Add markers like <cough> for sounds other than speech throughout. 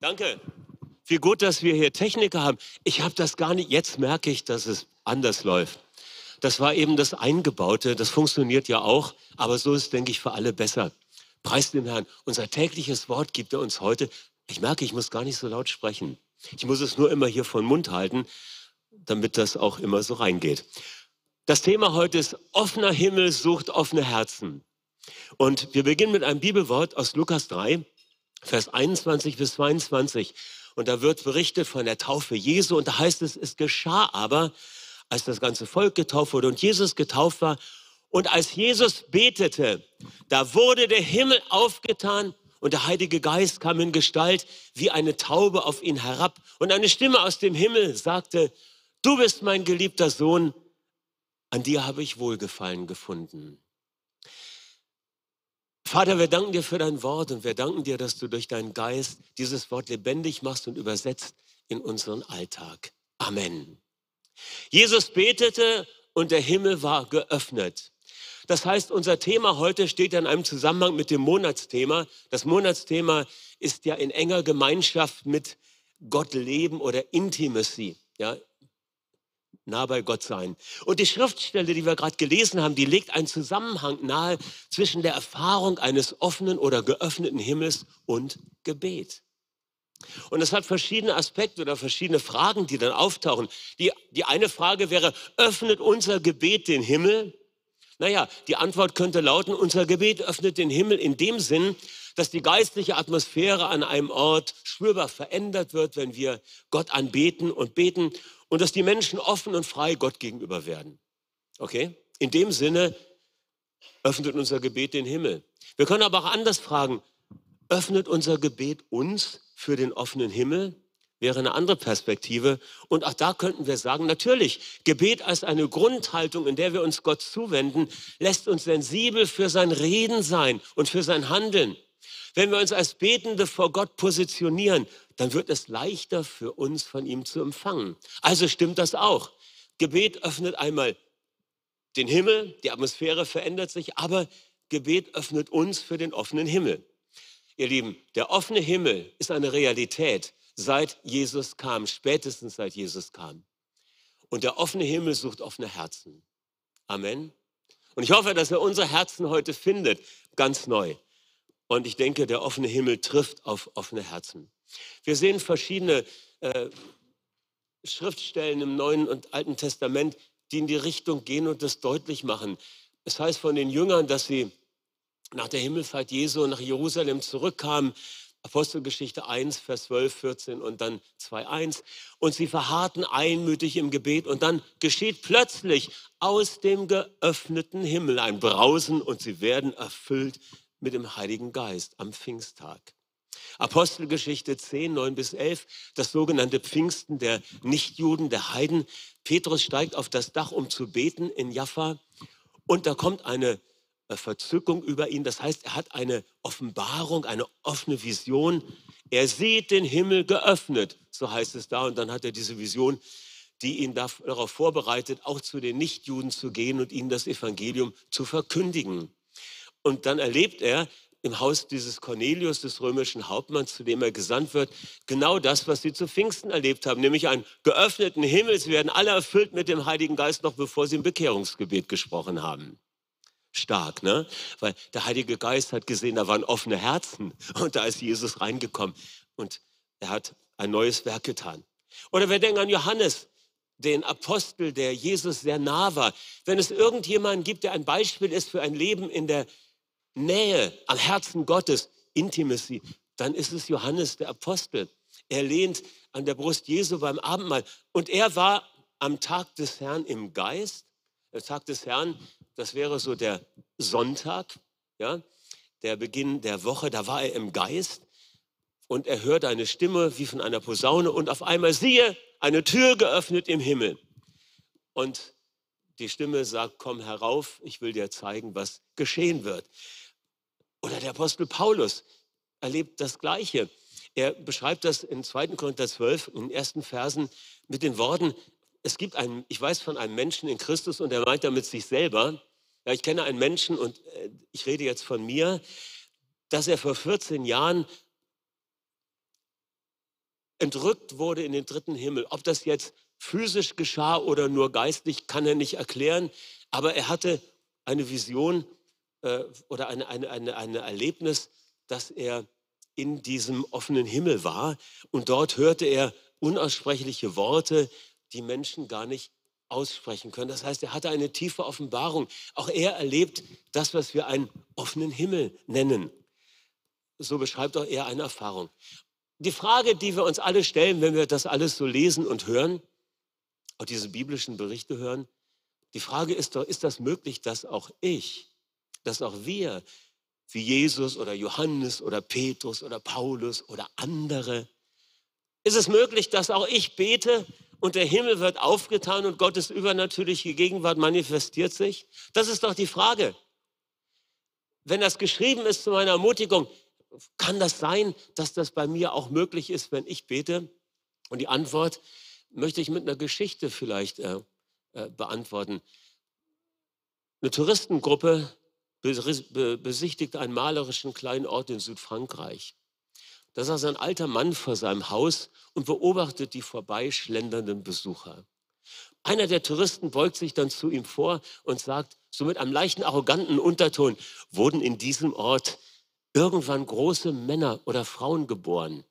Danke. Wie gut, dass wir hier Techniker haben. Ich habe das gar nicht. Jetzt merke ich, dass es anders läuft. Das war eben das Eingebaute. Das funktioniert ja auch. Aber so ist, denke ich, für alle besser. Preis dem Herrn. Unser tägliches Wort gibt er uns heute. Ich merke, ich muss gar nicht so laut sprechen. Ich muss es nur immer hier vor den Mund halten, damit das auch immer so reingeht. Das Thema heute ist offener Himmel sucht offene Herzen. Und wir beginnen mit einem Bibelwort aus Lukas 3, Vers 21 bis 22. Und da wird berichtet von der Taufe Jesu. Und da heißt es, es geschah aber, als das ganze Volk getauft wurde und Jesus getauft war. Und als Jesus betete, da wurde der Himmel aufgetan und der Heilige Geist kam in Gestalt wie eine Taube auf ihn herab. Und eine Stimme aus dem Himmel sagte, du bist mein geliebter Sohn, an dir habe ich Wohlgefallen gefunden. Vater, wir danken dir für dein Wort und wir danken dir, dass du durch deinen Geist dieses Wort lebendig machst und übersetzt in unseren Alltag. Amen. Jesus betete und der Himmel war geöffnet. Das heißt, unser Thema heute steht in einem Zusammenhang mit dem Monatsthema. Das Monatsthema ist ja in enger Gemeinschaft mit Gott leben oder Intimacy. Ja, nah bei Gott sein. Und die Schriftstelle, die wir gerade gelesen haben, die legt einen Zusammenhang nahe zwischen der Erfahrung eines offenen oder geöffneten Himmels und Gebet. Und es hat verschiedene Aspekte oder verschiedene Fragen, die dann auftauchen. Die, die eine Frage wäre, öffnet unser Gebet den Himmel? Naja, die Antwort könnte lauten, unser Gebet öffnet den Himmel in dem Sinn, dass die geistliche Atmosphäre an einem Ort spürbar verändert wird, wenn wir Gott anbeten und beten und dass die Menschen offen und frei Gott gegenüber werden. Okay? In dem Sinne öffnet unser Gebet den Himmel. Wir können aber auch anders fragen, öffnet unser Gebet uns für den offenen Himmel? Wäre eine andere Perspektive. Und auch da könnten wir sagen, natürlich, Gebet als eine Grundhaltung, in der wir uns Gott zuwenden, lässt uns sensibel für sein Reden sein und für sein Handeln. Wenn wir uns als Betende vor Gott positionieren, dann wird es leichter für uns von ihm zu empfangen. Also stimmt das auch. Gebet öffnet einmal den Himmel, die Atmosphäre verändert sich, aber Gebet öffnet uns für den offenen Himmel. Ihr Lieben, der offene Himmel ist eine Realität, seit Jesus kam, spätestens seit Jesus kam. Und der offene Himmel sucht offene Herzen. Amen. Und ich hoffe, dass er unsere Herzen heute findet, ganz neu. Und ich denke, der offene Himmel trifft auf offene Herzen. Wir sehen verschiedene äh, Schriftstellen im Neuen und Alten Testament, die in die Richtung gehen und das deutlich machen. Es heißt von den Jüngern, dass sie nach der Himmelfahrt Jesu nach Jerusalem zurückkamen. Apostelgeschichte 1, Vers 12, 14 und dann 2, 1. Und sie verharrten einmütig im Gebet und dann geschieht plötzlich aus dem geöffneten Himmel ein Brausen und sie werden erfüllt mit dem Heiligen Geist am Pfingsttag. Apostelgeschichte 10, 9 bis 11, das sogenannte Pfingsten der Nichtjuden, der Heiden. Petrus steigt auf das Dach, um zu beten in Jaffa. Und da kommt eine äh, Verzückung über ihn. Das heißt, er hat eine Offenbarung, eine offene Vision. Er sieht den Himmel geöffnet, so heißt es da. Und dann hat er diese Vision, die ihn darauf vorbereitet, auch zu den Nichtjuden zu gehen und ihnen das Evangelium zu verkündigen. Und dann erlebt er im Haus dieses Cornelius, des römischen Hauptmanns, zu dem er gesandt wird, genau das, was sie zu Pfingsten erlebt haben, nämlich einen geöffneten Himmel. Sie werden alle erfüllt mit dem Heiligen Geist, noch bevor sie im Bekehrungsgebet gesprochen haben. Stark, ne? Weil der Heilige Geist hat gesehen, da waren offene Herzen <laughs> und da ist Jesus reingekommen und er hat ein neues Werk getan. Oder wir denken an Johannes, den Apostel, der Jesus sehr nah war. Wenn es irgendjemanden gibt, der ein Beispiel ist für ein Leben in der Nähe am Herzen Gottes, Intimacy, dann ist es Johannes der Apostel. Er lehnt an der Brust Jesu beim Abendmahl. Und er war am Tag des Herrn im Geist. Der Tag des Herrn, das wäre so der Sonntag, ja, der Beginn der Woche, da war er im Geist und er hört eine Stimme wie von einer Posaune und auf einmal siehe, eine Tür geöffnet im Himmel. Und die Stimme sagt, komm herauf, ich will dir zeigen, was geschehen wird. Oder der Apostel Paulus erlebt das Gleiche. Er beschreibt das in 2. Korinther 12, in den ersten Versen, mit den Worten, es gibt einen, ich weiß von einem Menschen in Christus und er meint damit sich selber. Ja, ich kenne einen Menschen und äh, ich rede jetzt von mir, dass er vor 14 Jahren entrückt wurde in den dritten Himmel. Ob das jetzt physisch geschah oder nur geistlich, kann er nicht erklären. Aber er hatte eine Vision äh, oder eine, eine, eine, ein Erlebnis, dass er in diesem offenen Himmel war. Und dort hörte er unaussprechliche Worte, die Menschen gar nicht aussprechen können. Das heißt, er hatte eine tiefe Offenbarung. Auch er erlebt das, was wir einen offenen Himmel nennen. So beschreibt auch er eine Erfahrung. Die Frage, die wir uns alle stellen, wenn wir das alles so lesen und hören, auch diese biblischen Berichte hören, die Frage ist doch, ist das möglich, dass auch ich, dass auch wir, wie Jesus oder Johannes oder Petrus oder Paulus oder andere, ist es möglich, dass auch ich bete und der Himmel wird aufgetan und Gottes übernatürliche Gegenwart manifestiert sich? Das ist doch die Frage. Wenn das geschrieben ist zu meiner Ermutigung, kann das sein, dass das bei mir auch möglich ist, wenn ich bete? Und die Antwort möchte ich mit einer Geschichte vielleicht äh, äh, beantworten. Eine Touristengruppe besichtigt einen malerischen kleinen Ort in Südfrankreich. Da saß ein alter Mann vor seinem Haus und beobachtet die vorbeischlendernden Besucher. Einer der Touristen beugt sich dann zu ihm vor und sagt, so mit einem leichten arroganten Unterton, wurden in diesem Ort irgendwann große Männer oder Frauen geboren?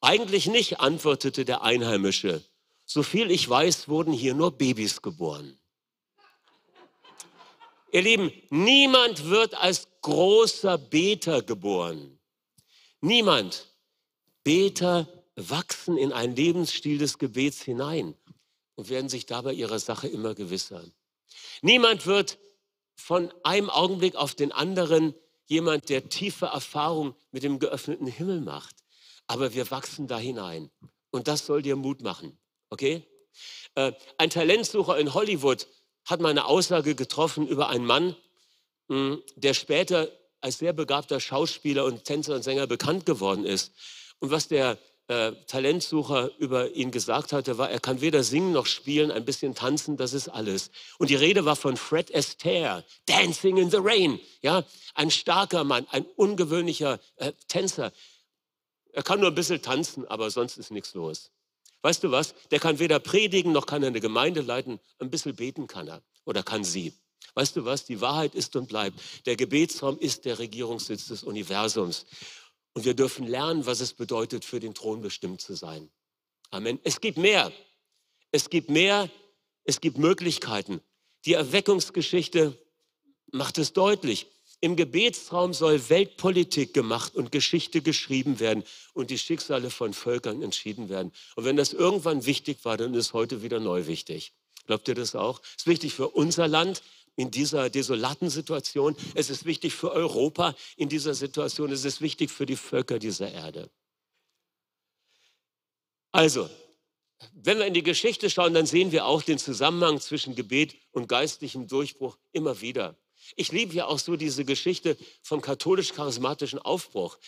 Eigentlich nicht, antwortete der Einheimische. So viel ich weiß, wurden hier nur Babys geboren. Ihr Lieben, niemand wird als großer Beter geboren. Niemand. Beter wachsen in einen Lebensstil des Gebets hinein und werden sich dabei ihrer Sache immer gewisser. Niemand wird von einem Augenblick auf den anderen jemand, der tiefe Erfahrung mit dem geöffneten Himmel macht. Aber wir wachsen da hinein. Und das soll dir Mut machen. Okay? Äh, ein Talentsucher in Hollywood hat mal eine Aussage getroffen über einen Mann, hm, der später als sehr begabter Schauspieler und Tänzer und Sänger bekannt geworden ist. Und was der äh, Talentsucher über ihn gesagt hatte, war, er kann weder singen noch spielen, ein bisschen tanzen, das ist alles. Und die Rede war von Fred Astaire, Dancing in the Rain. Ja, ein starker Mann, ein ungewöhnlicher äh, Tänzer. Er kann nur ein bisschen tanzen, aber sonst ist nichts los. Weißt du was? Der kann weder predigen noch kann er eine Gemeinde leiten. Ein bisschen beten kann er oder kann sie. Weißt du was? Die Wahrheit ist und bleibt. Der Gebetsraum ist der Regierungssitz des Universums. Und wir dürfen lernen, was es bedeutet, für den Thron bestimmt zu sein. Amen. Es gibt mehr. Es gibt mehr. Es gibt Möglichkeiten. Die Erweckungsgeschichte macht es deutlich. Im Gebetsraum soll Weltpolitik gemacht und Geschichte geschrieben werden und die Schicksale von Völkern entschieden werden. Und wenn das irgendwann wichtig war, dann ist heute wieder neu wichtig. Glaubt ihr das auch? Es ist wichtig für unser Land, in dieser desolaten Situation. Es ist wichtig für Europa in dieser Situation. Es ist wichtig für die Völker dieser Erde. Also, wenn wir in die Geschichte schauen, dann sehen wir auch den Zusammenhang zwischen Gebet und geistlichem Durchbruch immer wieder. Ich liebe ja auch so diese Geschichte vom katholisch-charismatischen Aufbruch.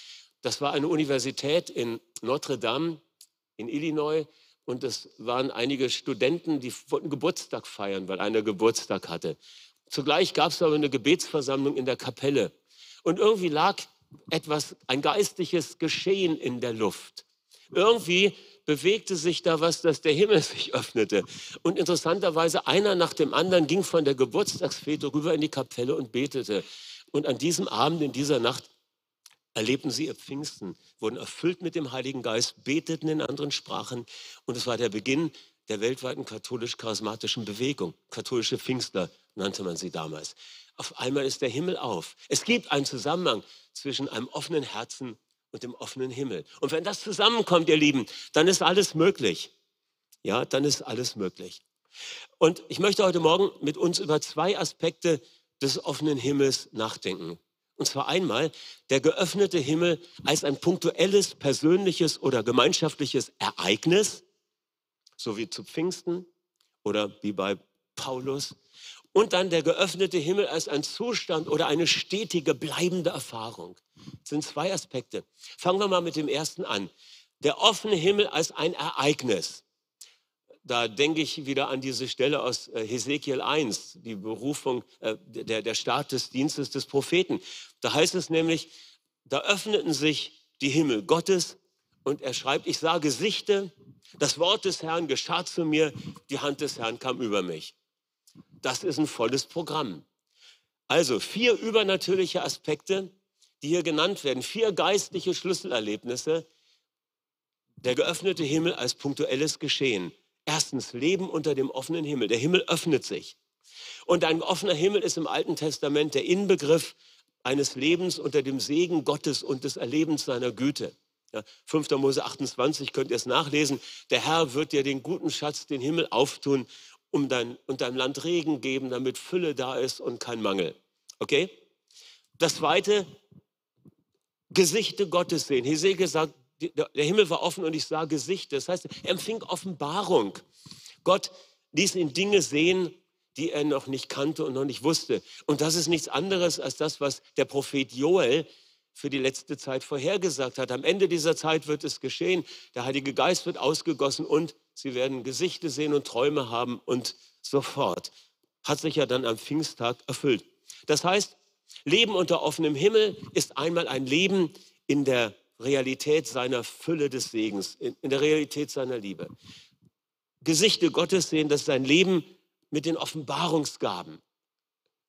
Das war eine Universität in Notre Dame in Illinois und es waren einige Studenten, die wollten Geburtstag feiern, weil einer Geburtstag hatte. Zugleich gab es aber eine Gebetsversammlung in der Kapelle. Und irgendwie lag etwas, ein geistliches Geschehen in der Luft. Irgendwie bewegte sich da was, dass der Himmel <laughs> sich öffnete. Und interessanterweise, einer nach dem anderen ging von der Geburtstagsfete rüber in die Kapelle und betete. Und an diesem Abend, in dieser Nacht, erlebten sie ihr Pfingsten, wurden erfüllt mit dem Heiligen Geist, beteten in anderen Sprachen. Und es war der Beginn der weltweiten katholisch-charismatischen Bewegung. Katholische Pfingstler nannte man sie damals. Auf einmal ist der Himmel auf. Es gibt einen Zusammenhang zwischen einem offenen Herzen und dem offenen Himmel. Und wenn das zusammenkommt, ihr Lieben, dann ist alles möglich. Ja, dann ist alles möglich. Und ich möchte heute Morgen mit uns über zwei Aspekte des offenen Himmels nachdenken. Und zwar einmal der geöffnete Himmel als ein punktuelles, persönliches oder gemeinschaftliches Ereignis so wie zu Pfingsten oder wie bei Paulus. Und dann der geöffnete Himmel als ein Zustand oder eine stetige, bleibende Erfahrung. Das sind zwei Aspekte. Fangen wir mal mit dem ersten an. Der offene Himmel als ein Ereignis. Da denke ich wieder an diese Stelle aus äh, Hesekiel 1, die Berufung, äh, der, der Start des Dienstes des Propheten. Da heißt es nämlich, da öffneten sich die Himmel Gottes Und er schreibt, ich sah Gesichte, das Wort des Herrn geschah zu mir, die Hand des Herrn kam über mich. Das ist ein volles Programm. Also vier übernatürliche Aspekte, die hier genannt werden, vier geistliche Schlüsselerlebnisse. Der geöffnete Himmel als punktuelles Geschehen. Erstens, Leben unter dem offenen Himmel. Der Himmel öffnet sich. Und ein offener Himmel ist im Alten Testament der Inbegriff eines Lebens unter dem Segen Gottes und des Erlebens seiner Güte. Ja, 5. Mose 28 könnt ihr es nachlesen. Der Herr wird dir den guten Schatz, den Himmel auftun um dein, und deinem Land Regen geben, damit Fülle da ist und kein Mangel. Okay? Das zweite, Gesichte Gottes sehen. Hesekiel sagt, der Himmel war offen und ich sah Gesichter. Das heißt, er empfing Offenbarung. Gott ließ ihn Dinge sehen, die er noch nicht kannte und noch nicht wusste. Und das ist nichts anderes als das, was der Prophet Joel für die letzte Zeit vorhergesagt hat. Am Ende dieser Zeit wird es geschehen. Der Heilige Geist wird ausgegossen und sie werden Gesichter sehen und Träume haben und sofort. Hat sich ja dann am Pfingsttag erfüllt. Das heißt, Leben unter offenem Himmel ist einmal ein Leben in der Realität seiner Fülle des Segens, in, der Realität seiner Liebe. Gesichter Gottes sehen, das ist ein Leben mit den Offenbarungsgaben,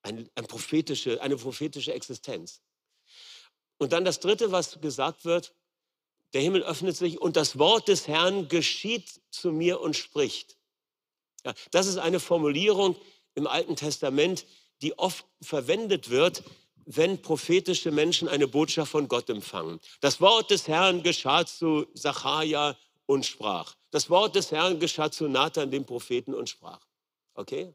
ein, ein prophetische, eine prophetische Existenz. Und dann das Dritte, was gesagt wird, der Himmel öffnet sich und das Wort des Herrn geschieht zu mir und spricht. Ja, das ist eine Formulierung im Alten Testament, die oft verwendet wird, wenn prophetische Menschen eine Botschaft von Gott empfangen. Das Wort des Herrn geschah zu Zacharia und sprach. Das Wort des Herrn geschah zu Nathan, dem Propheten, und sprach. Okay?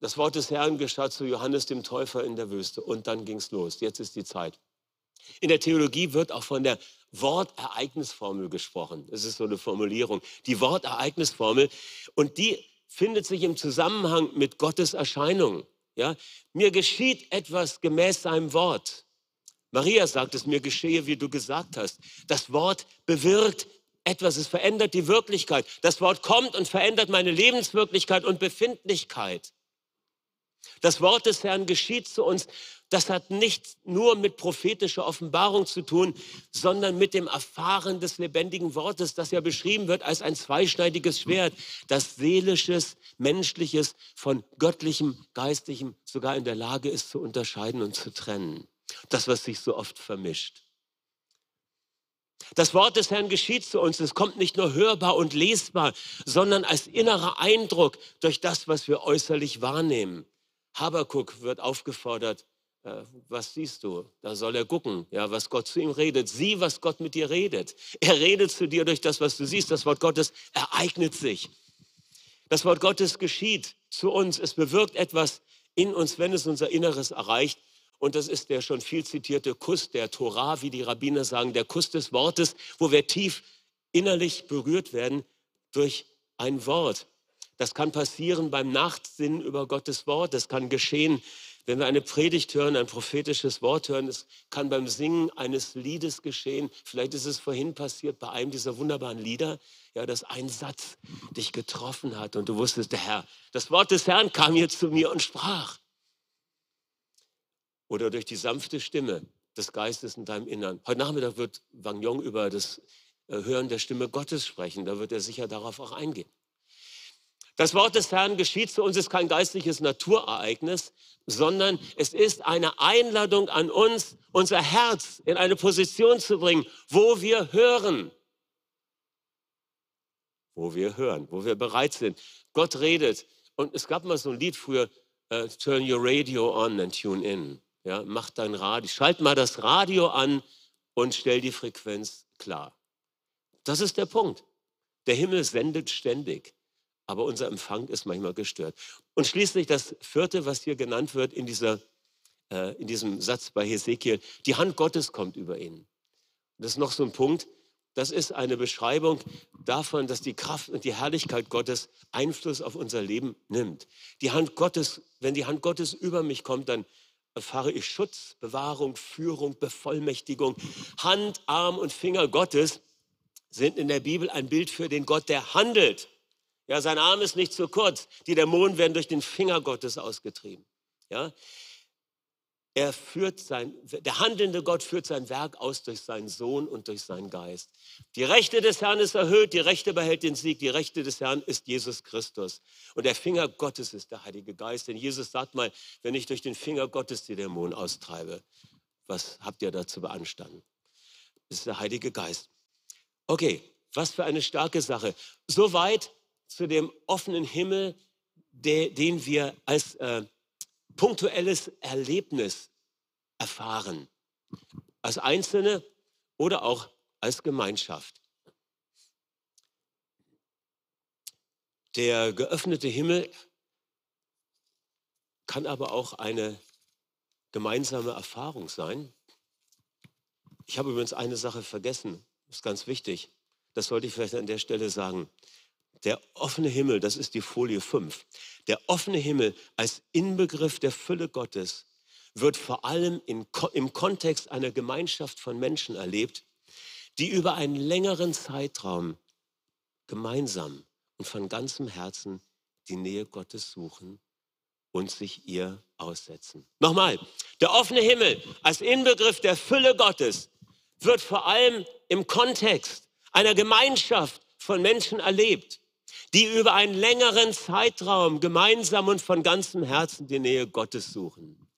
Das Wort des Herrn geschah zu Johannes dem Täufer in der Wüste und dann ging es los. Jetzt ist die Zeit. In der Theologie wird auch von der Wortereignisformel gesprochen. Das ist so eine Formulierung. Die Wortereignisformel. Und die findet sich im Zusammenhang mit Gottes Erscheinung. Ja? Mir geschieht etwas gemäß seinem Wort. Maria sagt es, mir geschehe, wie du gesagt hast. Das Wort bewirkt etwas, es verändert die Wirklichkeit. Das Wort kommt und verändert meine Lebenswirklichkeit und Befindlichkeit. Das Wort des Herrn geschieht zu uns. Das hat nicht nur mit prophetischer Offenbarung zu tun, sondern mit dem Erfahren des lebendigen Wortes, das ja beschrieben wird als ein zweischneidiges Schwert, das seelisches, menschliches von göttlichem, geistigem sogar in der Lage ist zu unterscheiden und zu trennen. Das, was sich so oft vermischt. Das Wort des Herrn geschieht zu uns. Es kommt nicht nur hörbar und lesbar, sondern als innerer Eindruck durch das, was wir äußerlich wahrnehmen. Habakuk wird aufgefordert, äh, was siehst du? Da soll er gucken, ja, was Gott zu ihm redet. Sieh, was Gott mit dir redet. Er redet zu dir durch das, was du siehst. Das Wort Gottes ereignet sich. Das Wort Gottes geschieht zu uns. Es bewirkt etwas in uns, wenn es unser Inneres erreicht. Und das ist der schon viel zitierte Kuss der Torah, wie die Rabbiner sagen, der Kuss des Wortes, wo wir tief innerlich berührt werden durch ein Wort. Das kann passieren beim Nachtsinnen über Gottes Wort. Das kann geschehen, wenn wir eine Predigt hören, ein prophetisches Wort hören. Es kann beim Singen eines Liedes geschehen. Vielleicht ist es vorhin passiert bei einem dieser wunderbaren Lieder, ja, dass ein Satz dich getroffen hat und du wusstest, der Herr, das Wort des Herrn kam jetzt zu mir und sprach. Oder durch die sanfte Stimme des Geistes in deinem Innern. Heute Nachmittag wird Wang Yong über das äh, Hören der Stimme Gottes sprechen. Da wird er sicher darauf auch eingehen. Das Wort des Herrn geschieht zu uns, ist kein geistliches Naturereignis, sondern es ist eine Einladung an uns, unser Herz in eine Position zu bringen, wo wir hören. Wo wir hören, wo wir bereit sind. Gott redet. Und es gab mal so ein Lied früher, uh, Turn your radio on and tune in. Ja, mach dein Radio, schalt mal das Radio an und stell die Frequenz klar. Das ist der Punkt. Der Himmel sendet ständig aber unser Empfang ist manchmal gestört. Und schließlich das vierte, was hier genannt wird in, dieser, äh, in diesem Satz bei Hesekiel, die Hand Gottes kommt über ihn. Das ist noch so ein Punkt, das ist eine Beschreibung davon, dass die Kraft und die Herrlichkeit Gottes Einfluss auf unser Leben nimmt. Die Hand Gottes, wenn die Hand Gottes über mich kommt, dann erfahre ich Schutz, Bewahrung, Führung, Bevollmächtigung. Hand, Arm und Finger Gottes sind in der Bibel ein Bild für den Gott, der handelt. Ja, sein Arm ist nicht zu kurz. Die Dämonen werden durch den Finger Gottes ausgetrieben. Ja? er führt sein, der handelnde Gott führt sein Werk aus durch seinen Sohn und durch seinen Geist. Die Rechte des Herrn ist erhöht, die Rechte behält den Sieg, die Rechte des Herrn ist Jesus Christus. Und der Finger Gottes ist der Heilige Geist. Denn Jesus sagt mal, wenn ich durch den Finger Gottes die Dämonen austreibe, was habt ihr dazu beanstanden? Das ist der Heilige Geist. Okay, was für eine starke Sache. Soweit zu dem offenen Himmel, den wir als äh, punktuelles Erlebnis erfahren, als Einzelne oder auch als Gemeinschaft. Der geöffnete Himmel kann aber auch eine gemeinsame Erfahrung sein. Ich habe übrigens eine Sache vergessen, das ist ganz wichtig. Das sollte ich vielleicht an der Stelle sagen. Der offene Himmel, das ist die Folie 5. Der offene Himmel als Inbegriff der Fülle Gottes wird vor allem in, im Kontext einer Gemeinschaft von Menschen erlebt, die über einen längeren Zeitraum gemeinsam und von ganzem Herzen die Nähe Gottes suchen und sich ihr aussetzen. Nochmal, der offene Himmel als Inbegriff der Fülle Gottes wird vor allem im Kontext einer Gemeinschaft von Menschen erlebt, die über einen längeren Zeitraum gemeinsam und von ganzem Herzen die Nähe Gottes suchen.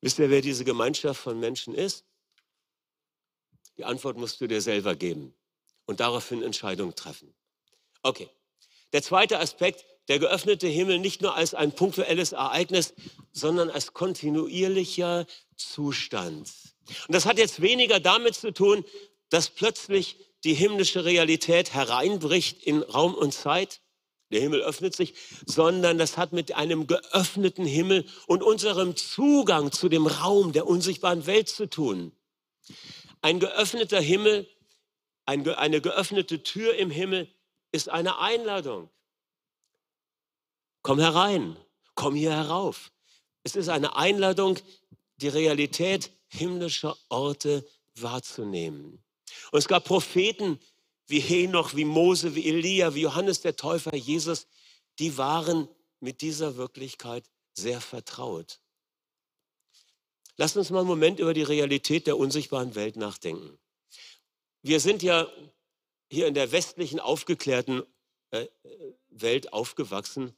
Wisst ihr, wer diese Gemeinschaft von Menschen ist? Die Antwort musst du dir selber geben und daraufhin Entscheidungen treffen. Okay. Der zweite Aspekt, der geöffnete Himmel nicht nur als ein punktuelles Ereignis, sondern als kontinuierlicher Zustand. Und das hat jetzt weniger damit zu tun, dass plötzlich die himmlische Realität hereinbricht in Raum und Zeit, der Himmel öffnet sich, sondern das hat mit einem geöffneten Himmel und unserem Zugang zu dem Raum der unsichtbaren Welt zu tun. Ein geöffneter Himmel, eine geöffnete Tür im Himmel ist eine Einladung. Komm herein, komm hier herauf. Es ist eine Einladung, die Realität himmlischer Orte wahrzunehmen. Und es gab Propheten wie Henoch, wie Mose, wie Elia, wie Johannes der Täufer, Jesus, die waren mit dieser Wirklichkeit sehr vertraut. Lasst uns mal einen Moment über die Realität der unsichtbaren Welt nachdenken. Wir sind ja hier in der westlichen aufgeklärten äh, Welt aufgewachsen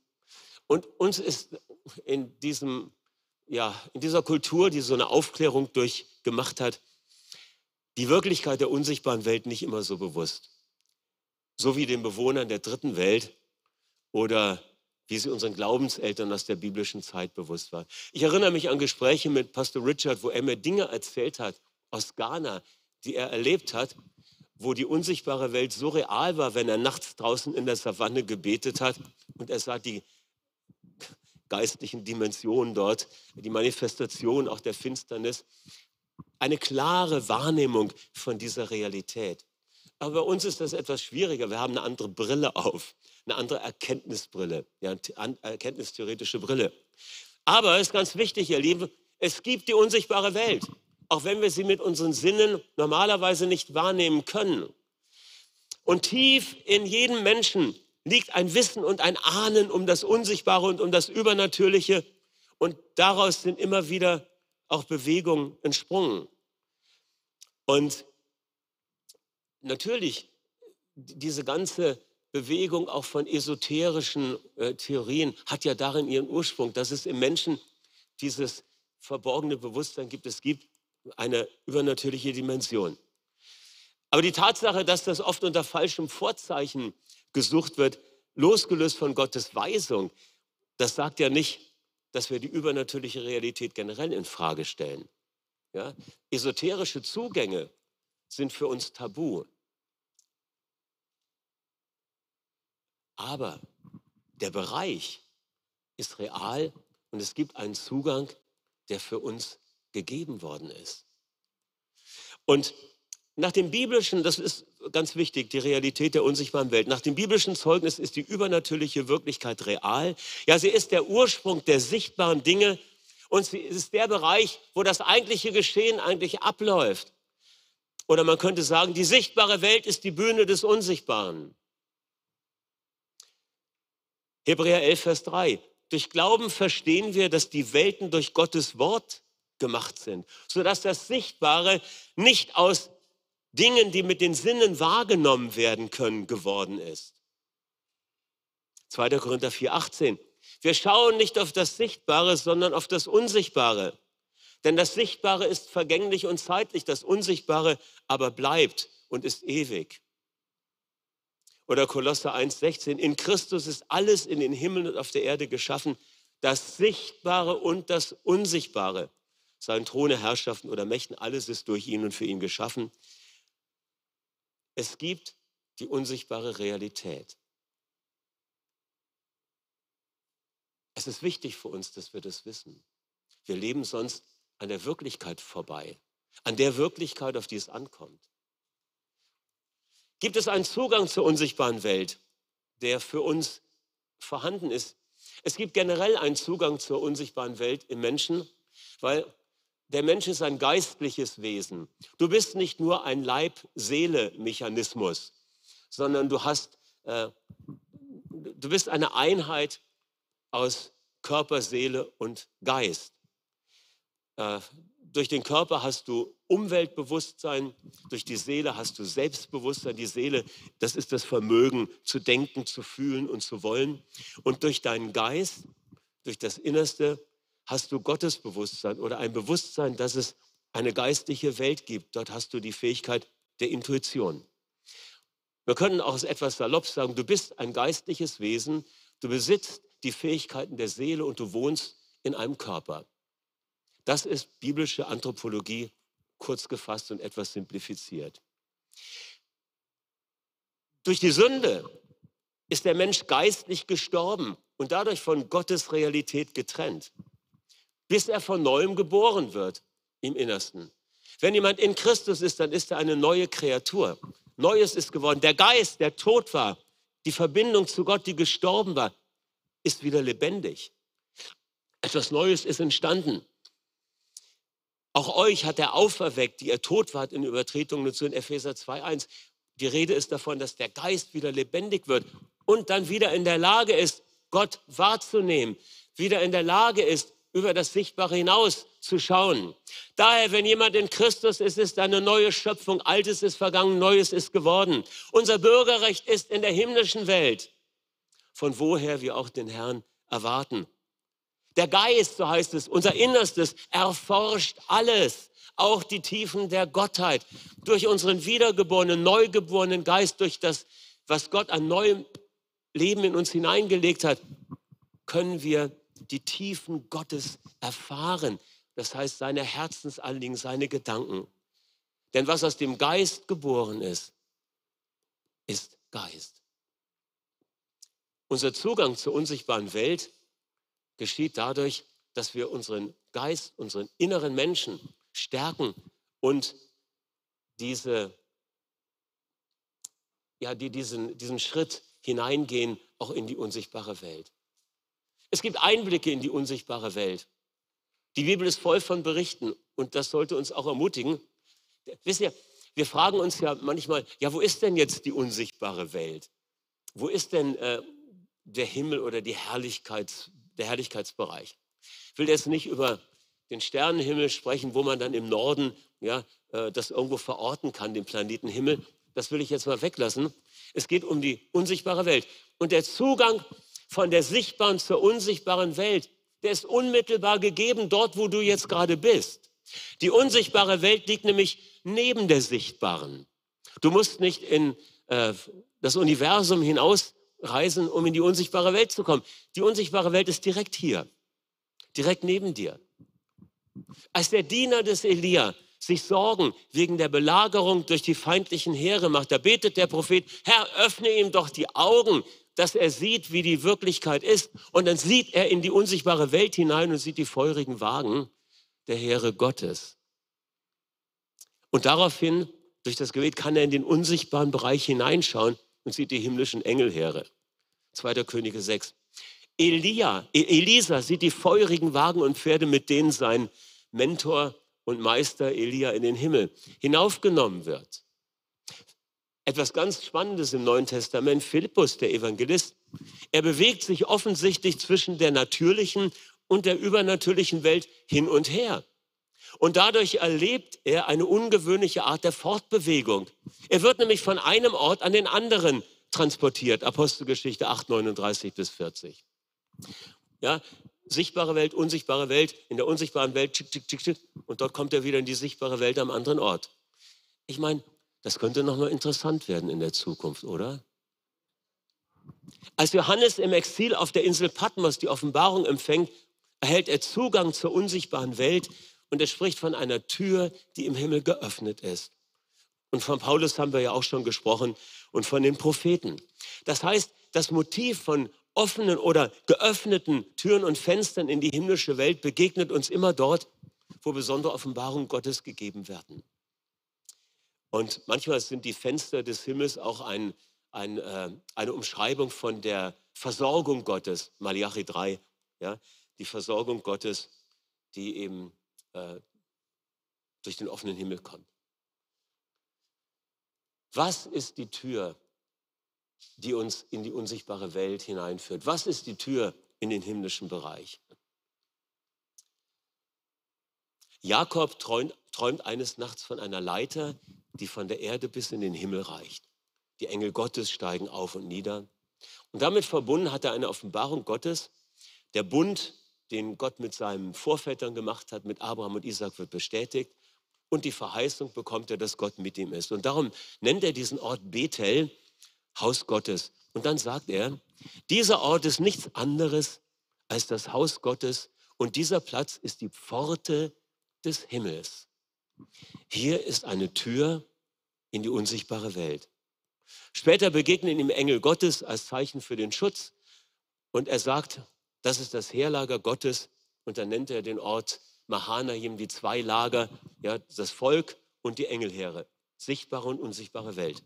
und uns ist in, diesem, ja, in dieser Kultur, die so eine Aufklärung durchgemacht hat, die Wirklichkeit der unsichtbaren Welt nicht immer so bewusst. So wie den Bewohnern der dritten Welt oder wie sie unseren Glaubenseltern aus der biblischen Zeit bewusst war. Ich erinnere mich an Gespräche mit Pastor Richard, wo er mir Dinge erzählt hat aus Ghana, die er erlebt hat, wo die unsichtbare Welt so real war, wenn er nachts draußen in der Savanne gebetet hat und er sah die geistlichen Dimensionen dort, die Manifestation auch der Finsternis eine klare Wahrnehmung von dieser Realität. Aber bei uns ist das etwas schwieriger. Wir haben eine andere Brille auf, eine andere Erkenntnisbrille, ja, eine erkenntnistheoretische Brille. Aber es ist ganz wichtig, ihr Lieben, es gibt die unsichtbare Welt, auch wenn wir sie mit unseren Sinnen normalerweise nicht wahrnehmen können. Und tief in jedem Menschen liegt ein Wissen und ein Ahnen um das Unsichtbare und um das Übernatürliche. Und daraus sind immer wieder auch Bewegung entsprungen. Und natürlich, diese ganze Bewegung auch von esoterischen äh, Theorien hat ja darin ihren Ursprung, dass es im Menschen dieses verborgene Bewusstsein gibt. Es gibt eine übernatürliche Dimension. Aber die Tatsache, dass das oft unter falschem Vorzeichen gesucht wird, losgelöst von Gottes Weisung, das sagt ja nicht, dass wir die übernatürliche Realität generell in Frage stellen. Ja? Esoterische Zugänge sind für uns tabu. Aber der Bereich ist real und es gibt einen Zugang, der für uns gegeben worden ist. Und nach dem biblischen, das ist ganz wichtig, die Realität der unsichtbaren Welt. Nach dem biblischen Zeugnis ist die übernatürliche Wirklichkeit real. Ja, sie ist der Ursprung der sichtbaren Dinge und sie ist der Bereich, wo das eigentliche Geschehen eigentlich abläuft. Oder man könnte sagen, die sichtbare Welt ist die Bühne des Unsichtbaren. Hebräer 11, Vers 3. Durch Glauben verstehen wir, dass die Welten durch Gottes Wort gemacht sind, sodass das Sichtbare nicht aus Dingen, die mit den Sinnen wahrgenommen werden können, geworden ist. 2. Korinther 4,18. Wir schauen nicht auf das Sichtbare, sondern auf das Unsichtbare. Denn das Sichtbare ist vergänglich und zeitlich, das Unsichtbare aber bleibt und ist ewig. Oder Kolosser 1,16. In Christus ist alles in den Himmel und auf der Erde geschaffen, das Sichtbare und das Unsichtbare. Seien Throne, Herrschaften oder Mächten, alles ist durch ihn und für ihn geschaffen. Es gibt die unsichtbare Realität. Es ist wichtig für uns, dass wir das wissen. Wir leben sonst an der Wirklichkeit vorbei, an der Wirklichkeit, auf die es ankommt. Gibt es einen Zugang zur unsichtbaren Welt, der für uns vorhanden ist? Es gibt generell einen Zugang zur unsichtbaren Welt im Menschen, weil der Mensch ist ein geistliches Wesen. Du bist nicht nur ein Leib-Seele-Mechanismus, sondern du hast, äh, du bist eine Einheit aus Körper, Seele und Geist. Äh, durch den Körper hast du Umweltbewusstsein, durch die Seele hast du Selbstbewusstsein. Die Seele, das ist das Vermögen zu denken, zu fühlen und zu wollen. Und durch deinen Geist, durch das Innerste, hast du Gottesbewusstsein oder ein Bewusstsein, dass es eine geistliche Welt gibt. Dort hast du die Fähigkeit der Intuition. Wir können auch etwas salopp sagen, du bist ein geistliches Wesen, du besitzt die Fähigkeiten der Seele und du wohnst in einem Körper. Das ist biblische Anthropologie kurz gefasst und etwas simplifiziert. Durch die Sünde ist der Mensch geistlich gestorben und dadurch von Gottes Realität getrennt, bis er von neuem geboren wird im Innersten. Wenn jemand in Christus ist, dann ist er eine neue Kreatur. Neues ist geworden. Der Geist, der tot war, die Verbindung zu Gott, die gestorben war, ist wieder lebendig. Etwas Neues ist entstanden. Auch euch hat er auferweckt, die ihr tot wart in Übertretungen und so in Epheser 2,1. Die Rede ist davon, dass der Geist wieder lebendig wird und dann wieder in der Lage ist, Gott wahrzunehmen, wieder in der Lage ist, über das Sichtbare hinaus zu schauen. Daher, wenn jemand in Christus ist, ist eine neue Schöpfung. Altes ist vergangen, Neues ist geworden. Unser Bürgerrecht ist in der himmlischen Welt von woher wir auch den Herrn erwarten. Der Geist, so heißt es, unser Innerstes, erforscht alles, auch die Tiefen der Gottheit. Durch unseren wiedergeborenen, neugeborenen Geist, durch das, was Gott an neuem Leben in uns hineingelegt hat, können wir die Tiefen Gottes erfahren. Das heißt, seine Herzensanliegen, seine Gedanken. Denn was aus dem Geist geboren ist, ist Geist. Unser Zugang zur unsichtbaren Welt geschieht dadurch, dass wir unseren Geist, unseren inneren Menschen stärken und diese, ja, die diesen, diesen Schritt hineingehen, auch in die unsichtbare Welt. Es gibt Einblicke in die unsichtbare Welt. Die Bibel ist voll von Berichten und das sollte uns auch ermutigen. Wisst ihr, wir fragen uns ja manchmal, ja, wo ist denn jetzt die unsichtbare Welt? Wo ist denn äh, der Himmel oder die Herrlichkeits, der Herrlichkeitsbereich. Ich will jetzt nicht über den Sternenhimmel sprechen, wo man dann im Norden ja, äh, das irgendwo verorten kann, den Planeten Himmel. Das will ich jetzt mal weglassen. Es geht um die unsichtbare Welt. Und der Zugang von der sichtbaren zur unsichtbaren Welt, der ist unmittelbar gegeben dort, wo du jetzt gerade bist. Die unsichtbare Welt liegt nämlich neben der sichtbaren. Du musst nicht in äh, das Universum hinaus reisen, um in die unsichtbare Welt zu kommen. Die unsichtbare Welt ist direkt hier, direkt neben dir. Als der Diener des Elia sich Sorgen wegen der Belagerung durch die feindlichen Heere macht, da betet der Prophet, Herr, öffne ihm doch die Augen, dass er sieht, wie die Wirklichkeit ist. Und dann sieht er in die unsichtbare Welt hinein und sieht die feurigen Wagen der Heere Gottes. Und daraufhin, durch das Gebet, kann er in den unsichtbaren Bereich hineinschauen und sieht die himmlischen Engelheere. 2. Könige 6. Elia, e-, Elisa sieht die feurigen Wagen und Pferde, mit denen sein Mentor und Meister Elia in den Himmel hinaufgenommen wird. Etwas ganz Spannendes im Neuen Testament, Philippus, der Evangelist, er bewegt sich offensichtlich zwischen der natürlichen und der übernatürlichen Welt hin und her. Und dadurch erlebt er eine ungewöhnliche Art der Fortbewegung. Er wird nämlich von einem Ort an den anderen transportiert. Apostelgeschichte 8, 39 bis 40. Ja, sichtbare Welt, unsichtbare Welt, in der unsichtbaren Welt, tschick, tschick, tschick, und dort kommt er wieder in die sichtbare Welt am anderen Ort. Ich meine, das könnte nochmal interessant werden in der Zukunft, oder? Als Johannes im Exil auf der Insel Patmos die Offenbarung empfängt, erhält er Zugang zur unsichtbaren Welt und er spricht von einer Tür, die im Himmel geöffnet ist. Und von Paulus haben wir ja auch schon gesprochen und von den Propheten. Das heißt, das Motiv von offenen oder geöffneten Türen und Fenstern in die himmlische Welt begegnet uns immer dort, wo besondere Offenbarungen Gottes gegeben werden. Und manchmal sind die Fenster des Himmels auch ein, ein, äh, eine Umschreibung von der Versorgung Gottes, Malachi 3, ja, die Versorgung Gottes, die eben äh, durch den offenen Himmel kommt. Was ist die Tür die uns in die unsichtbare Welt hineinführt. Was ist die Tür in den himmlischen Bereich? Jakob träumt, träumt eines Nachts von einer Leiter, die von der Erde bis in den Himmel reicht. Die Engel Gottes steigen auf und nieder. Und damit verbunden hat er eine Offenbarung Gottes. Der Bund, den Gott mit seinen Vorvätern gemacht hat, mit Abraham und Isaac, wird bestätigt. Und die Verheißung bekommt er, dass Gott mit ihm ist. Und darum nennt er diesen Ort Bethel, Haus Gottes. Und dann sagt er, dieser Ort ist nichts anderes als das Haus Gottes und dieser Platz ist die Pforte des Himmels. Hier ist eine Tür in die unsichtbare Welt. Später begegnen ihm Engel Gottes als Zeichen für den Schutz und er sagt, das ist das Heerlager Gottes und dann nennt er den Ort Mahanaim, die zwei Lager, ja, das Volk und die Engelheere, sichtbare und unsichtbare Welt.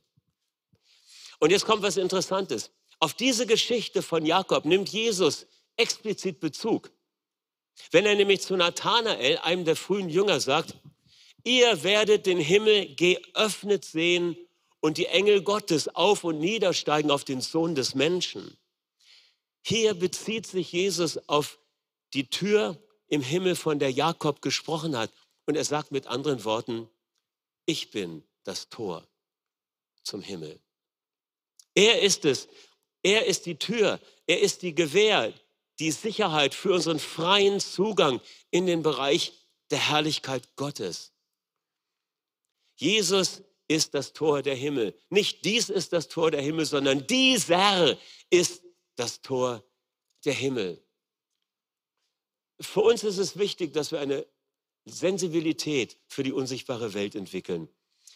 Und jetzt kommt was Interessantes. Auf diese Geschichte von Jakob nimmt Jesus explizit Bezug. Wenn er nämlich zu Nathanael, einem der frühen Jünger, sagt, ihr werdet den Himmel geöffnet sehen und die Engel Gottes auf und niedersteigen auf den Sohn des Menschen. Hier bezieht sich Jesus auf die Tür im Himmel, von der Jakob gesprochen hat. Und er sagt mit anderen Worten, ich bin das Tor zum Himmel. Er ist es. Er ist die Tür. Er ist die Gewähr, die Sicherheit für unseren freien Zugang in den Bereich der Herrlichkeit Gottes. Jesus ist das Tor der Himmel. Nicht dies ist das Tor der Himmel, sondern dieser ist das Tor der Himmel. Für uns ist es wichtig, dass wir eine Sensibilität für die unsichtbare Welt entwickeln.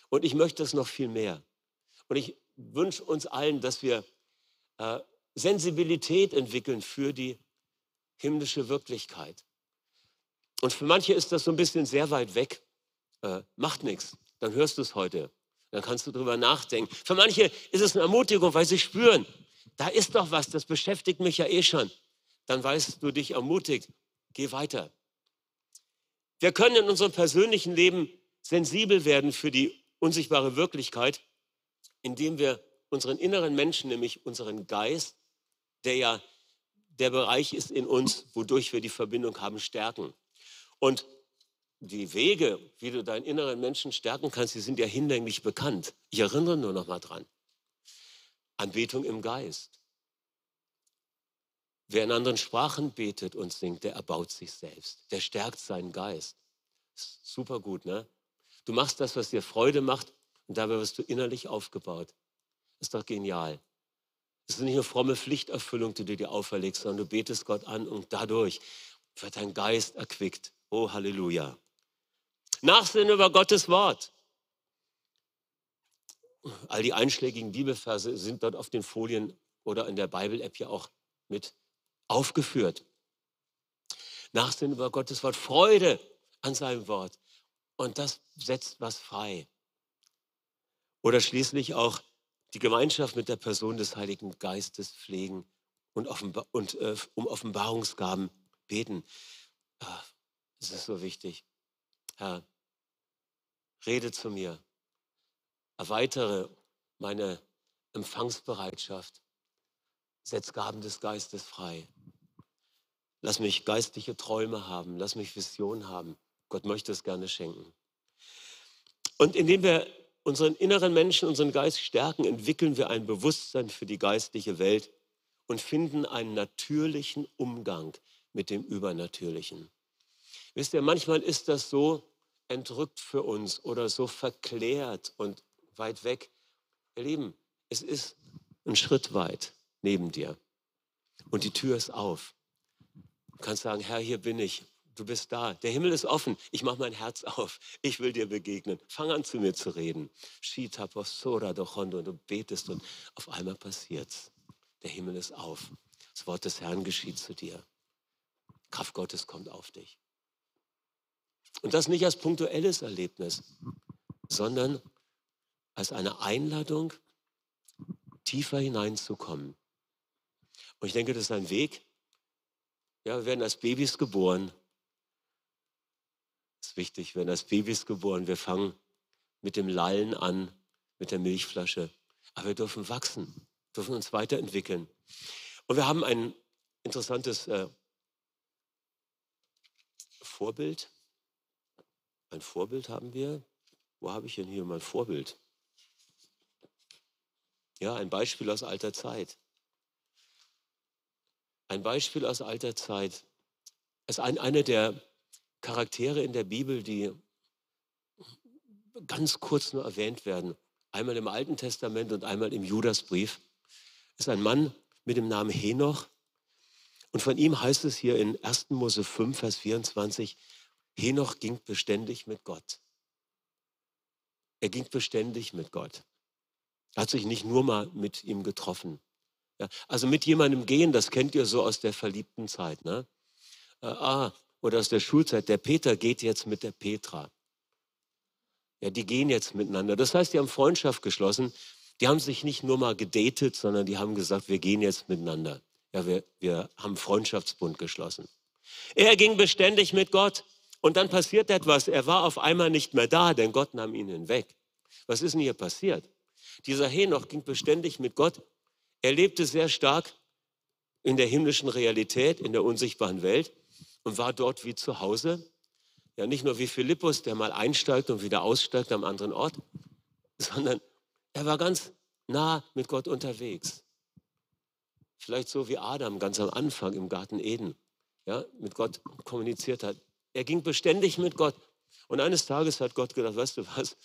Und ich möchte es noch viel mehr. Und ich wünsche uns allen, dass wir äh, Sensibilität entwickeln für die himmlische Wirklichkeit. Und für manche ist das so ein bisschen sehr weit weg. Äh, macht nichts, dann hörst du es heute. Dann kannst du drüber nachdenken. Für manche ist es eine Ermutigung, weil sie spüren, da ist doch was, das beschäftigt mich ja eh schon. Dann weißt du dich ermutigt, geh weiter. Wir können in unserem persönlichen Leben sensibel werden für die unsichtbare Wirklichkeit indem wir unseren inneren Menschen, nämlich unseren Geist, der ja der Bereich ist in uns, wodurch wir die Verbindung haben, stärken. Und die Wege, wie du deinen inneren Menschen stärken kannst, die sind ja hinlänglich bekannt. Ich erinnere nur noch mal dran. Anbetung im Geist. Wer in anderen Sprachen betet und singt, der erbaut sich selbst. Der stärkt seinen Geist. Super gut, ne? Du machst das, was dir Freude macht und dabei wirst du innerlich aufgebaut. ist doch genial. Es ist nicht eine fromme Pflichterfüllung, die du dir auferlegst, sondern du betest Gott an und dadurch wird dein Geist erquickt. Oh, Halleluja. Nachsinnen über Gottes Wort. All die einschlägigen Bibelverse sind dort auf den Folien oder in der Bible-App ja auch mit aufgeführt. Nachsinnen über Gottes Wort, Freude an seinem Wort. Und das setzt was frei. Oder schließlich auch die Gemeinschaft mit der Person des Heiligen Geistes pflegen und, offenbar und äh, um Offenbarungsgaben beten. Ah, das ist so wichtig. Herr, rede zu mir. Erweitere meine Empfangsbereitschaft. Setz Gaben des Geistes frei. Lass mich geistliche Träume haben. Lass mich Visionen haben. Gott möchte es gerne schenken. Und indem wir unseren inneren Menschen, unseren Geist stärken, entwickeln wir ein Bewusstsein für die geistliche Welt und finden einen natürlichen Umgang mit dem Übernatürlichen. Wisst ihr, manchmal ist das so entrückt für uns oder so verklärt und weit weg. Ihr Lieben, es ist ein Schritt weit neben dir und die Tür ist auf. Du kannst sagen, Herr, hier bin ich. Du bist da. Der Himmel ist offen. Ich mache mein Herz auf. Ich will dir begegnen. Fang an zu mir zu reden. Shita posora dochondo. Du betest und auf einmal passiert's. Der Himmel ist auf. Das Wort des Herrn geschieht zu dir. Kraft Gottes kommt auf dich. Und das nicht als punktuelles Erlebnis, sondern als eine Einladung, tiefer hineinzukommen. Und ich denke, das ist ein Weg. Ja, wir werden als Babys geboren. Das ist wichtig, wir werden als Babys geboren. Wir fangen mit dem Lallen an, mit der Milchflasche. Aber wir dürfen wachsen, dürfen uns weiterentwickeln. Und wir haben ein interessantes äh, Vorbild. Ein Vorbild haben wir. Wo habe ich denn hier mein Vorbild? Ja, ein Beispiel aus alter Zeit. Ein Beispiel aus alter Zeit. Es ist ein, einer der Charaktere in der Bibel, die ganz kurz nur erwähnt werden. Einmal im Alten Testament und einmal im Judasbrief. Ist ein Mann mit dem Namen Henoch. Und von ihm heißt es hier in 1. Mose 5, Vers 24, Henoch ging beständig mit Gott. Er ging beständig mit Gott. Er hat sich nicht nur mal mit ihm getroffen. Ja, also mit jemandem gehen, das kennt ihr so aus der verliebten Zeit. Ne? Äh, ah, oder aus der Schulzeit. Der Peter geht jetzt mit der Petra. Ja, die gehen jetzt miteinander. Das heißt, die haben Freundschaft geschlossen. Die haben sich nicht nur mal gedatet, sondern die haben gesagt, wir gehen jetzt miteinander. Ja, wir, wir haben Freundschaftsbund geschlossen. Er ging beständig mit Gott. Und dann passiert etwas. Er war auf einmal nicht mehr da, denn Gott nahm ihn hinweg. Was ist denn hier passiert? Dieser Henoch ging beständig mit Gott. Er lebte sehr stark in der himmlischen Realität, in der unsichtbaren Welt und war dort wie zu Hause. Ja, nicht nur wie Philippus, der mal einsteigt und wieder aussteigt am anderen Ort, <laughs> sondern er war ganz nah mit Gott unterwegs. Vielleicht so wie Adam ganz am Anfang im Garten Eden, ja, mit Gott kommuniziert hat. Er ging beständig mit Gott. Und eines Tages hat Gott gedacht, weißt du was,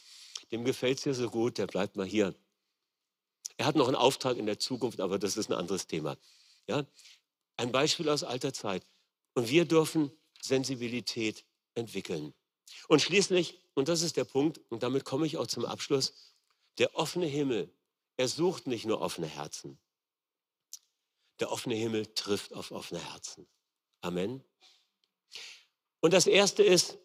dem gefällt es hier so gut, der bleibt mal hier. Er hat noch einen Auftrag in der Zukunft, aber das ist ein anderes Thema. Ja? Ein Beispiel aus alter Zeit. Und wir dürfen Sensibilität entwickeln. Und schließlich, und das ist der Punkt, und damit komme ich auch zum Abschluss, der offene Himmel, er sucht nicht nur offene Herzen. Der offene Himmel trifft auf offene Herzen. Amen. Und das Erste ist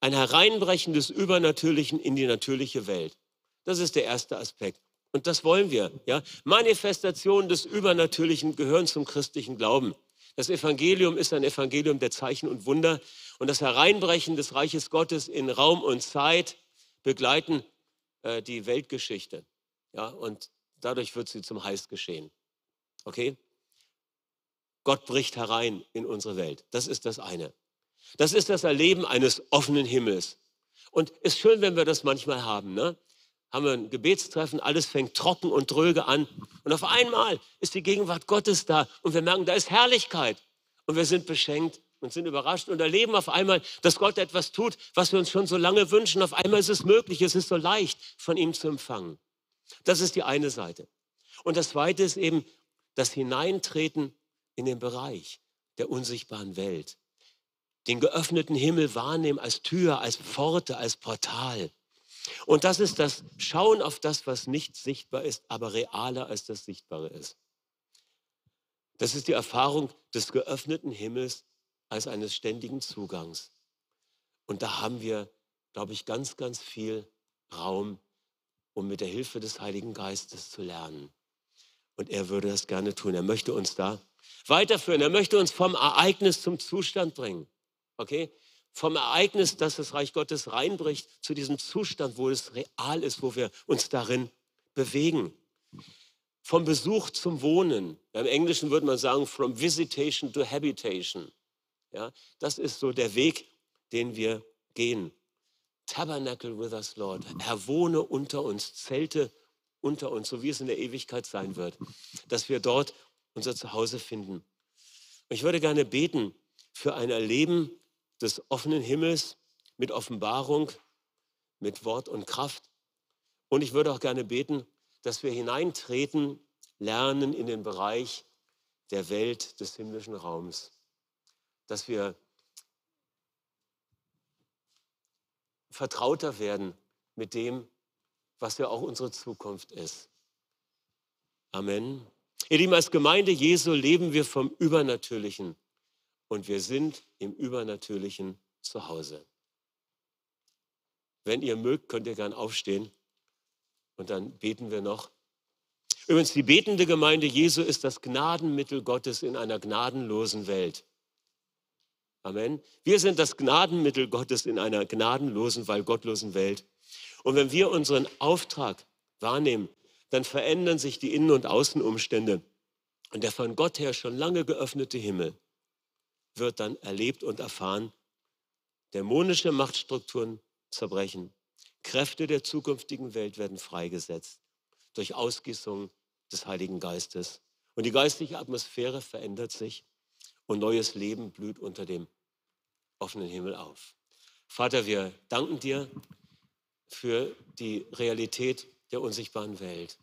ein Hereinbrechen des Übernatürlichen in die natürliche Welt. Das ist der erste Aspekt. Und das wollen wir. Ja? Manifestationen des Übernatürlichen gehören zum christlichen Glauben. Das Evangelium ist ein Evangelium der Zeichen und Wunder. Und das Hereinbrechen des Reiches Gottes in Raum und Zeit begleiten äh, die Weltgeschichte. Ja? Und dadurch wird sie zum Heiß geschehen. Okay? Gott bricht herein in unsere Welt. Das ist das eine. Das ist das Erleben eines offenen Himmels. Und ist schön, wenn wir das manchmal haben. Ne? Haben wir ein Gebetstreffen, alles fängt trocken und dröge an. Und auf einmal ist die Gegenwart Gottes da. Und wir merken, da ist Herrlichkeit. Und wir sind beschenkt und sind überrascht und erleben auf einmal, dass Gott etwas tut, was wir uns schon so lange wünschen. Auf einmal ist es möglich, es ist so leicht, von ihm zu empfangen. Das ist die eine Seite. Und das zweite ist eben das Hineintreten in den Bereich der unsichtbaren Welt den geöffneten Himmel wahrnehmen als Tür, als Pforte, als Portal. Und das ist das Schauen auf das, was nicht sichtbar ist, aber realer als das Sichtbare ist. Das ist die Erfahrung des geöffneten Himmels als eines ständigen Zugangs. Und da haben wir, glaube ich, ganz, ganz viel Raum, um mit der Hilfe des Heiligen Geistes zu lernen. Und er würde das gerne tun. Er möchte uns da weiterführen. Er möchte uns vom Ereignis zum Zustand bringen. Okay? Vom Ereignis, dass das Reich Gottes reinbricht, zu diesem Zustand, wo es real ist, wo wir uns darin bewegen. Vom Besuch zum Wohnen. Im Englischen würde man sagen, from visitation to habitation. Ja, das ist so der Weg, den wir gehen. Tabernacle with us, Lord. Herr, wohne unter uns, zelte unter uns, so wie es in der Ewigkeit sein wird, dass wir dort unser Zuhause finden. Ich würde gerne beten für ein Erleben des offenen Himmels mit Offenbarung, mit Wort und Kraft. Und ich würde auch gerne beten, dass wir hineintreten, lernen in den Bereich der Welt des himmlischen Raums. Dass wir vertrauter werden mit dem, was ja auch unsere Zukunft ist. Amen. Ihr Lieben, als Gemeinde Jesu leben wir vom Übernatürlichen und wir sind im Übernatürlichen zu Hause. Wenn ihr mögt, könnt ihr gern aufstehen und dann beten wir noch. Übrigens, die betende Gemeinde Jesu ist das Gnadenmittel Gottes in einer gnadenlosen Welt. Amen. Wir sind das Gnadenmittel Gottes in einer gnadenlosen, weil gottlosen Welt. Und wenn wir unseren Auftrag wahrnehmen, dann verändern sich die Innen- und Außenumstände. Und der von Gott her schon lange geöffnete Himmel wird dann erlebt und erfahren. Dämonische Machtstrukturen zerbrechen. Kräfte der zukünftigen Welt werden freigesetzt durch Ausgießung des Heiligen Geistes. Und die geistliche Atmosphäre verändert sich und neues Leben blüht unter dem offenen Himmel auf. Vater, wir danken dir für die Realität der unsichtbaren Welt.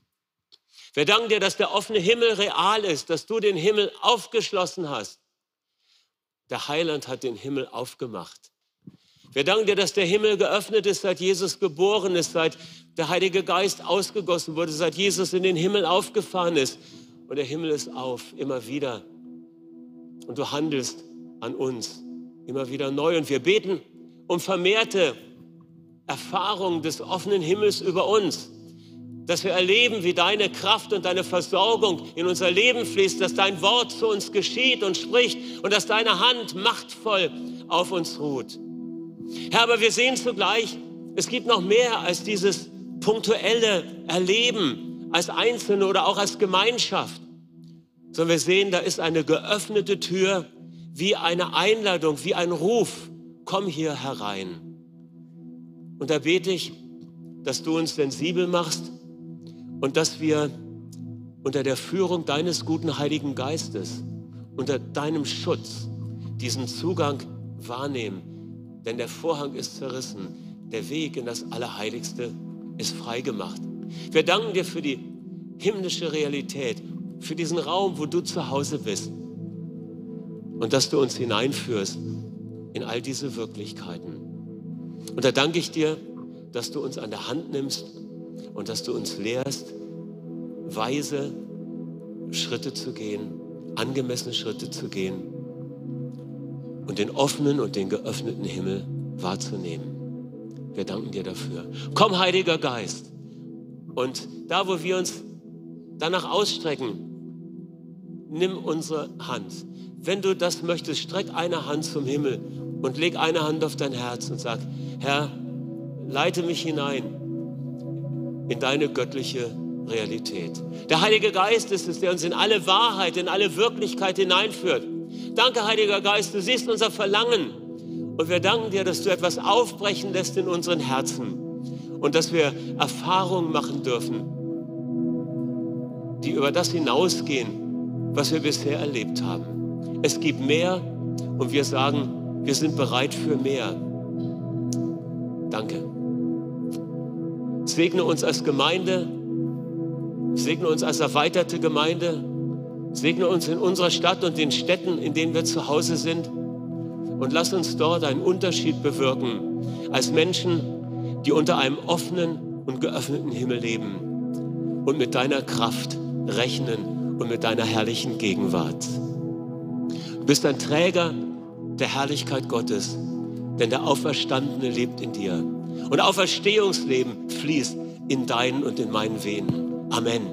Wir danken dir, dass der offene Himmel real ist, dass du den Himmel aufgeschlossen hast. Der Heiland hat den Himmel aufgemacht. Wir danken dir, dass der Himmel geöffnet ist, seit Jesus geboren ist, seit der Heilige Geist ausgegossen wurde, seit Jesus in den Himmel aufgefahren ist. Und der Himmel ist auf, immer wieder. Und du handelst an uns immer wieder neu. Und wir beten um vermehrte Erfahrung des offenen Himmels über uns. Dass wir erleben, wie deine Kraft und deine Versorgung in unser Leben fließt, dass dein Wort zu uns geschieht und spricht und dass deine Hand machtvoll auf uns ruht. Herr, aber wir sehen zugleich, es gibt noch mehr als dieses punktuelle Erleben als Einzelne oder auch als Gemeinschaft, sondern wir sehen, da ist eine geöffnete Tür wie eine Einladung, wie ein Ruf, komm hier herein. Und da bete ich, dass du uns sensibel machst und dass wir unter der Führung deines guten Heiligen Geistes, unter deinem Schutz diesen Zugang wahrnehmen. Denn der Vorhang ist zerrissen, der Weg in das Allerheiligste ist freigemacht. Wir danken dir für die himmlische Realität, für diesen Raum, wo du zu Hause bist und dass du uns hineinführst in all diese Wirklichkeiten. Und da danke ich dir, dass du uns an der Hand nimmst und dass du uns lehrst, weise Schritte zu gehen, angemessene Schritte zu gehen und den offenen und den geöffneten Himmel wahrzunehmen. Wir danken dir dafür. Komm, Heiliger Geist. Und da, wo wir uns danach ausstrecken, nimm unsere Hand. Wenn du das möchtest, streck eine Hand zum Himmel und leg eine Hand auf dein Herz und sag, Herr, leite mich hinein in deine göttliche Realität. Der Heilige Geist ist es, der uns in alle Wahrheit, in alle Wirklichkeit hineinführt. Danke, Heiliger Geist, du siehst unser Verlangen. Und wir danken dir, dass du etwas aufbrechen lässt in unseren Herzen und dass wir Erfahrungen machen dürfen, die über das hinausgehen, was wir bisher erlebt haben. Es gibt mehr und wir sagen, wir sind bereit für mehr. Danke. Segne uns als Gemeinde, segne uns als erweiterte Gemeinde, segne uns in unserer Stadt und den Städten, in denen wir zu Hause sind und lass uns dort einen Unterschied bewirken als Menschen, die unter einem offenen und geöffneten Himmel leben und mit deiner Kraft rechnen und mit deiner herrlichen Gegenwart. Du bist ein Träger der Herrlichkeit Gottes, denn der Auferstandene lebt in dir. Und Auferstehungsleben fließt in deinen und in meinen Venen. Amen.